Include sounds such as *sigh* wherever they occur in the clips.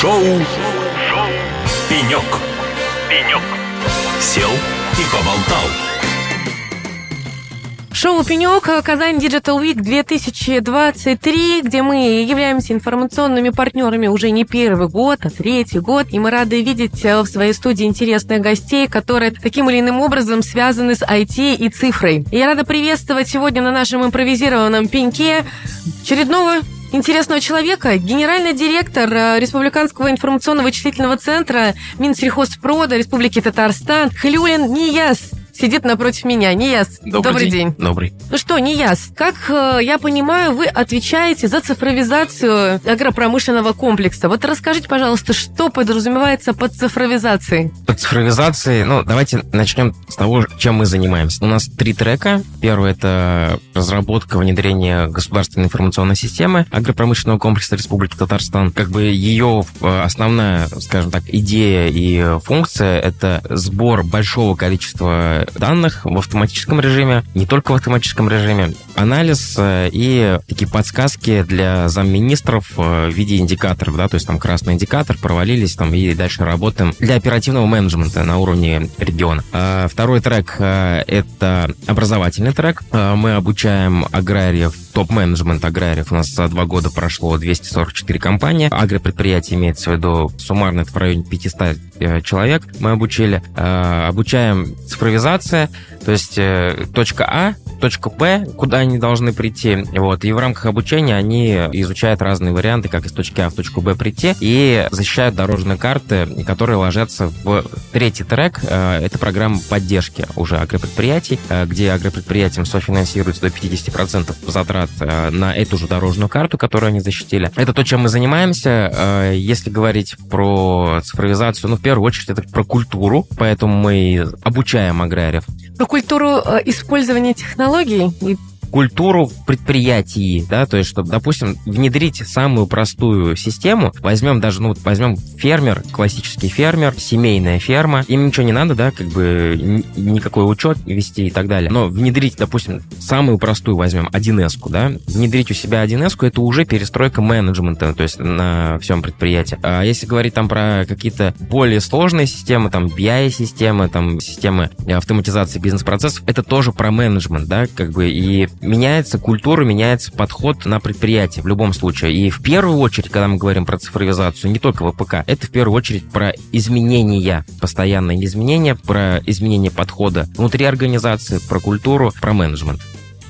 Шоу, Шоу. «Пенек». «Пенек». Сел и поболтал. Шоу «Пенек» Казань Digital Week 2023, где мы являемся информационными партнерами уже не первый год, а третий год. И мы рады видеть в своей студии интересных гостей, которые таким или иным образом связаны с IT и цифрой. И я рада приветствовать сегодня на нашем импровизированном пеньке очередного интересного человека, генеральный директор э, Республиканского информационно-вычислительного центра Минсельхозпрода Республики Татарстан Халиулин Нияс сидит напротив меня. Нияс, добрый, добрый день. день. Добрый. Ну что, Нияс, как э, я понимаю, вы отвечаете за цифровизацию агропромышленного комплекса. Вот расскажите, пожалуйста, что подразумевается под цифровизацией? Под цифровизацией, ну, давайте начнем с того, чем мы занимаемся. У нас три трека. Первый – это разработка, внедрение государственной информационной системы агропромышленного комплекса Республики Татарстан. Как бы ее э, основная, скажем так, идея и функция – это сбор большого количества данных в автоматическом режиме, не только в автоматическом режиме, анализ э, и такие подсказки для замминистров э, в виде индикаторов, да, то есть там красный индикатор, провалились там и дальше работаем для оперативного менеджмента на уровне региона. А второй трек э, — это образовательный трек. Мы обучаем аграриев, топ-менеджмент аграриев. У нас за два года прошло 244 компании. Агропредприятие имеется в виду суммарно в районе 500 человек. Мы обучили. Обучаем цифровизацию локализация, то есть э, точка А, точка Б, куда они должны прийти. Вот. И в рамках обучения они изучают разные варианты, как из точки А в точку Б прийти, и защищают дорожные карты, которые ложатся в третий трек. Э, это программа поддержки уже агропредприятий, э, где агропредприятиям софинансируется до 50% затрат на эту же дорожную карту, которую они защитили. Это то, чем мы занимаемся. Если говорить про цифровизацию, ну, в первую очередь, это про культуру, поэтому мы обучаем аграриев. Про культуру э, использования технологий и культуру в предприятии, да, то есть, чтобы, допустим, внедрить самую простую систему, возьмем даже, ну, возьмем фермер, классический фермер, семейная ферма, им ничего не надо, да, как бы никакой учет вести и так далее, но внедрить, допустим, самую простую возьмем, 1С, да, внедрить у себя 1С, это уже перестройка менеджмента, то есть на всем предприятии. А если говорить там про какие-то более сложные системы, там BI-системы, там системы автоматизации бизнес-процессов, это тоже про менеджмент, да, как бы, и меняется культура, меняется подход на предприятие в любом случае. И в первую очередь, когда мы говорим про цифровизацию, не только ВПК, это в первую очередь про изменения, постоянные изменения, про изменение подхода внутри организации, про культуру, про менеджмент.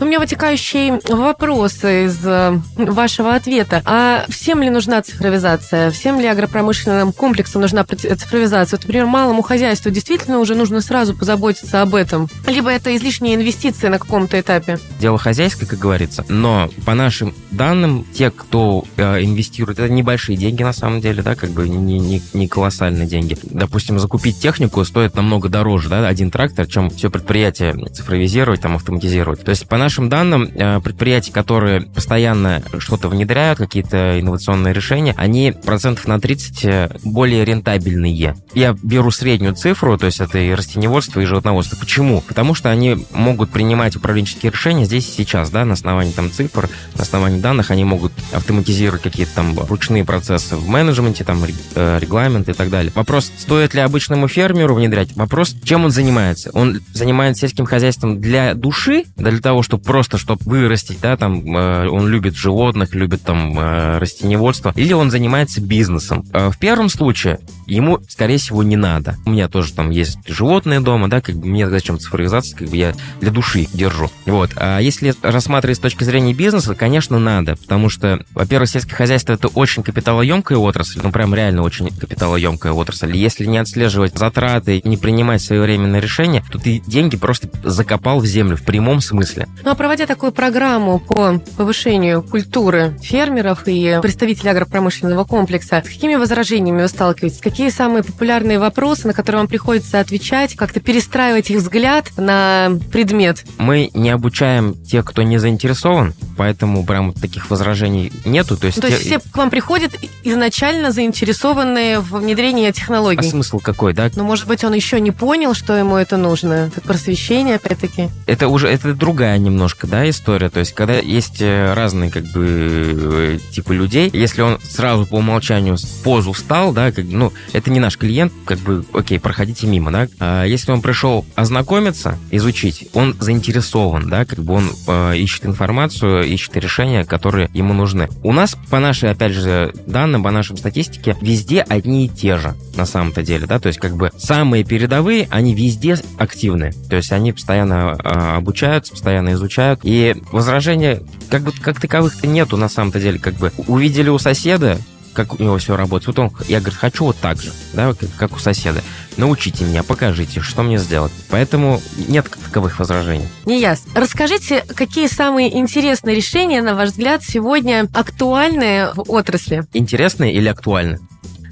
У меня вытекающий вопрос из э, вашего ответа. А всем ли нужна цифровизация? Всем ли агропромышленным комплексам нужна цифровизация? Вот, например, малому хозяйству действительно уже нужно сразу позаботиться об этом? Либо это излишняя инвестиция на каком-то этапе? Дело хозяйское, как говорится. Но по нашим данным, те, кто э, инвестирует, это небольшие деньги на самом деле, да, как бы не, не, не колоссальные деньги. Допустим, закупить технику стоит намного дороже, да, один трактор, чем все предприятие цифровизировать, там, автоматизировать. То есть по нашим данным, э, предприятия, которые постоянно что-то внедряют, какие-то инновационные решения, они процентов на 30 э, более рентабельные. Я беру среднюю цифру, то есть это и растеневодство, и животноводство. Почему? Потому что они могут принимать управленческие решения здесь и сейчас, да, на основании там цифр, на основании данных, они могут автоматизировать какие-то там ручные процессы в менеджменте, там э, регламент и так далее. Вопрос, стоит ли обычному фермеру внедрять? Вопрос, чем он занимается? Он занимается сельским хозяйством для души, для того, чтобы просто, чтобы вырастить, да, там, э, он любит животных, любит там э, растеневодство, или он занимается бизнесом. Э, в первом случае ему, скорее всего, не надо. У меня тоже там есть животные дома, да, как бы мне зачем цифровизация, как бы я для души держу. Вот. А если рассматривать с точки зрения бизнеса, конечно, надо, потому что, во-первых, сельское хозяйство это очень капиталоемкая отрасль, ну прям реально очень капиталоемкая отрасль. Если не отслеживать затраты, не принимать своевременные решения, то ты деньги просто закопал в землю в прямом смысле. Ну а проводя такую программу по повышению культуры фермеров и представителей агропромышленного комплекса, с какими возражениями вы сталкиваетесь? Какие самые популярные вопросы, на которые вам приходится отвечать, как-то перестраивать их взгляд на предмет? Мы не обучаем тех, кто не заинтересован, поэтому прям таких возражений нету. То есть, То есть те- все к вам приходят изначально заинтересованные в внедрении А технологий? смысл какой, да? Но, может быть, он еще не понял, что ему это нужно. Это просвещение, опять-таки. Это уже это другая немножко, да, история. То есть, когда есть э, разные как бы э, типы людей, если он сразу по умолчанию в позу встал, да, как, ну, это не наш клиент, как бы, окей, проходите мимо, да. А если он пришел ознакомиться, изучить, он заинтересован, да, как бы он э, ищет информацию, ищет решения, которые ему нужны. У нас, по нашей, опять же, данным, по нашим статистике, везде одни и те же, на самом-то деле, да, то есть, как бы, самые передовые, они везде активны, то есть, они постоянно э, обучаются, постоянно изучают, и возражения, как бы, как таковых-то нету, на самом-то деле, как бы, увидели у соседа, как у него все работает. Вот он, я, говорю, хочу вот так же, да, как, как у соседа. Научите меня, покажите, что мне сделать. Поэтому нет таковых возражений. Не ясно. Расскажите, какие самые интересные решения, на ваш взгляд, сегодня актуальны в отрасли? Интересно или актуально?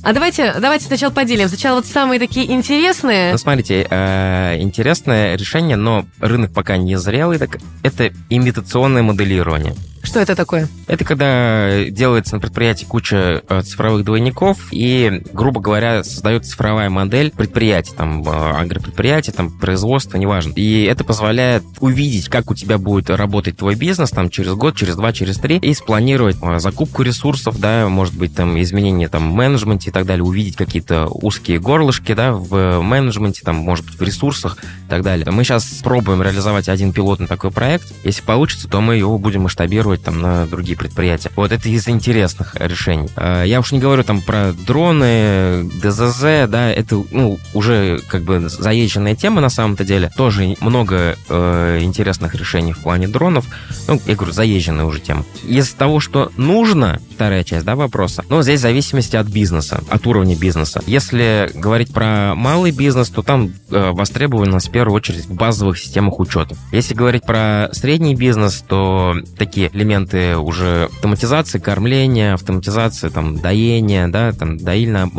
А давайте, давайте сначала поделим. Сначала вот самые такие интересные. Ну, смотрите, э, интересное решение, но рынок пока не зрелый, так это имитационное моделирование. Что это такое? Это когда делается на предприятии куча э, цифровых двойников, и, грубо говоря, создается цифровая модель предприятия, там, э, агропредприятия, там, производства, неважно. И это позволяет увидеть, как у тебя будет работать твой бизнес там через год, через два, через три, и спланировать э, закупку ресурсов, да, может быть, там, изменения там в менеджменте и так далее, увидеть какие-то узкие горлышки, да, в менеджменте, там, может быть, в ресурсах и так далее. Мы сейчас пробуем реализовать один пилотный такой проект. Если получится, то мы его будем масштабировать там на другие предприятия. Вот это из интересных решений. Э, Я уж не говорю там про дроны, ДЗЗ, да, это ну, уже как бы заезженная тема на самом-то деле. Тоже много э, интересных решений в плане дронов. Ну, я говорю, заезженная уже тема. Из того, что нужно, вторая часть, да, вопроса, ну, здесь в зависимости от бизнеса, от уровня бизнеса. Если говорить про малый бизнес, то там э, востребованность в первую очередь в базовых системах учета. Если говорить про средний бизнес, то такие уже автоматизации кормления, автоматизации там доения, да, там доильная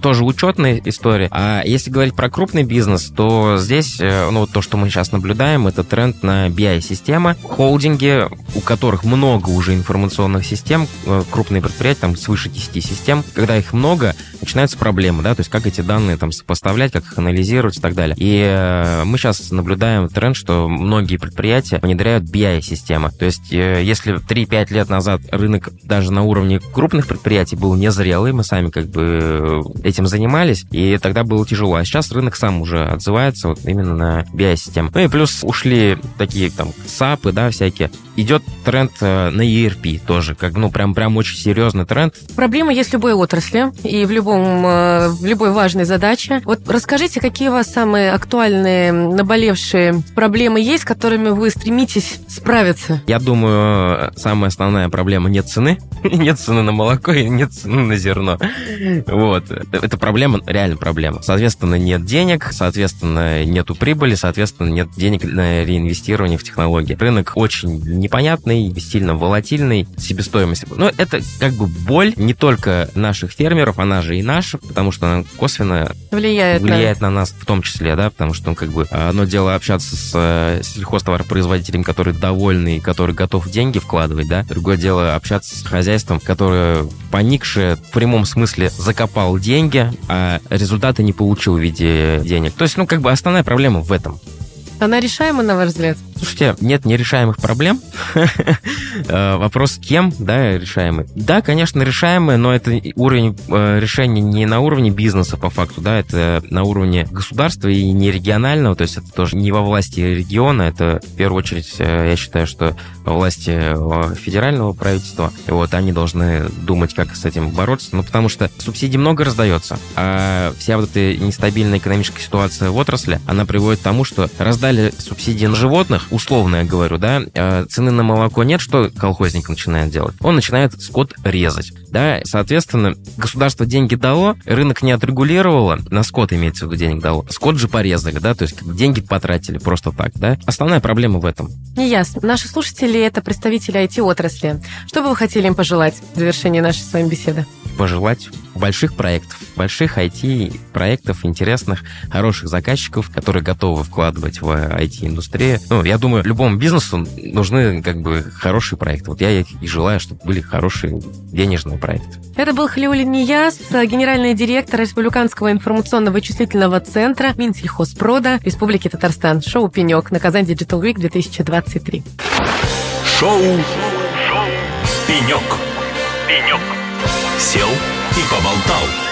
тоже учетная история. А если говорить про крупный бизнес, то здесь, э, ну, вот то, что мы сейчас наблюдаем, это тренд на BI-системы, холдинги, у которых много уже информационных систем, э, крупные предприятия, там свыше 10 систем, когда их много, начинаются проблемы, да, то есть как эти данные там сопоставлять, как их анализировать и так далее. И э, мы сейчас наблюдаем тренд, что многие предприятия внедряют BI-системы. То есть если 3-5 лет назад рынок даже на уровне крупных предприятий был незрелый, мы сами как бы э, этим занимались, и тогда было тяжело. А сейчас рынок сам уже отзывается вот именно на BI-системы. Ну и плюс ушли такие там САПы, да, всякие. Идет тренд э, на ERP тоже, как, ну, прям, прям очень серьезный тренд. Проблема есть в любой отрасли и в, любом, э, в любой важной задаче. Вот расскажите, какие у вас самые актуальные, наболевшие проблемы есть, с которыми вы стремитесь справиться? Я думаю, самая основная проблема нет цены. *laughs* нет цены на молоко и нет цены на зерно. Вот. Это проблема, реально проблема. Соответственно, нет денег, соответственно, нету прибыли, соответственно, нет денег на реинвестирование в технологии. Рынок очень непонятный, сильно волатильный, себестоимость. Но это как бы боль не только наших фермеров, она же и наша, потому что она косвенно Влияет, влияет на нас в том числе, да, потому что, ну, как бы, одно дело общаться с э, сельхозтоваропроизводителем, который довольный, и который готов деньги вкладывать, да, другое дело общаться с хозяйством, которое поникшее в прямом смысле закопал деньги, а результаты не получил в виде денег. То есть, ну, как бы основная проблема в этом. на... Она решаема, на ваш взгляд? Слушайте, нет нерешаемых проблем. *laughs* Э, Вопрос, кем, да, решаемый. Да, конечно, решаемый, но это уровень э, решения не на уровне бизнеса, по факту, да, это на уровне государства и не регионального, то есть это тоже не во власти региона, это в первую очередь, э, я считаю, что во власти федерального правительства. Вот они должны думать, как с этим бороться, ну, потому что субсидий много раздается, а вся вот эта нестабильная экономическая ситуация в отрасли, она приводит к тому, что раздали субсидии на животных, условно я говорю, да, а цены на молоко нет, что колхозник начинает делать? Он начинает скот резать, да, соответственно, государство деньги дало, рынок не отрегулировало, на скот имеется в виду денег дало, скот же порезали, да, то есть деньги потратили просто так, да. Основная проблема в этом. Неясно. Наши слушатели – это представители IT-отрасли. Что бы вы хотели им пожелать в завершении нашей с вами беседы? Пожелать больших проектов, больших IT-проектов, интересных, хороших заказчиков, которые готовы вкладывать в IT-индустрию. Ну, я думаю, любому бизнесу нужны как бы хорошие проекты. Вот я и желаю, чтобы были хорошие денежные проекты. Это был Халиулин Нияс, генеральный директор Республиканского информационно-вычислительного центра Минсельхозпрода Республики Татарстан. Шоу «Пенек» на Казань Digital Week 2023. Шоу, Шоу. «Пенек». «Пенек». Сел и поболтал.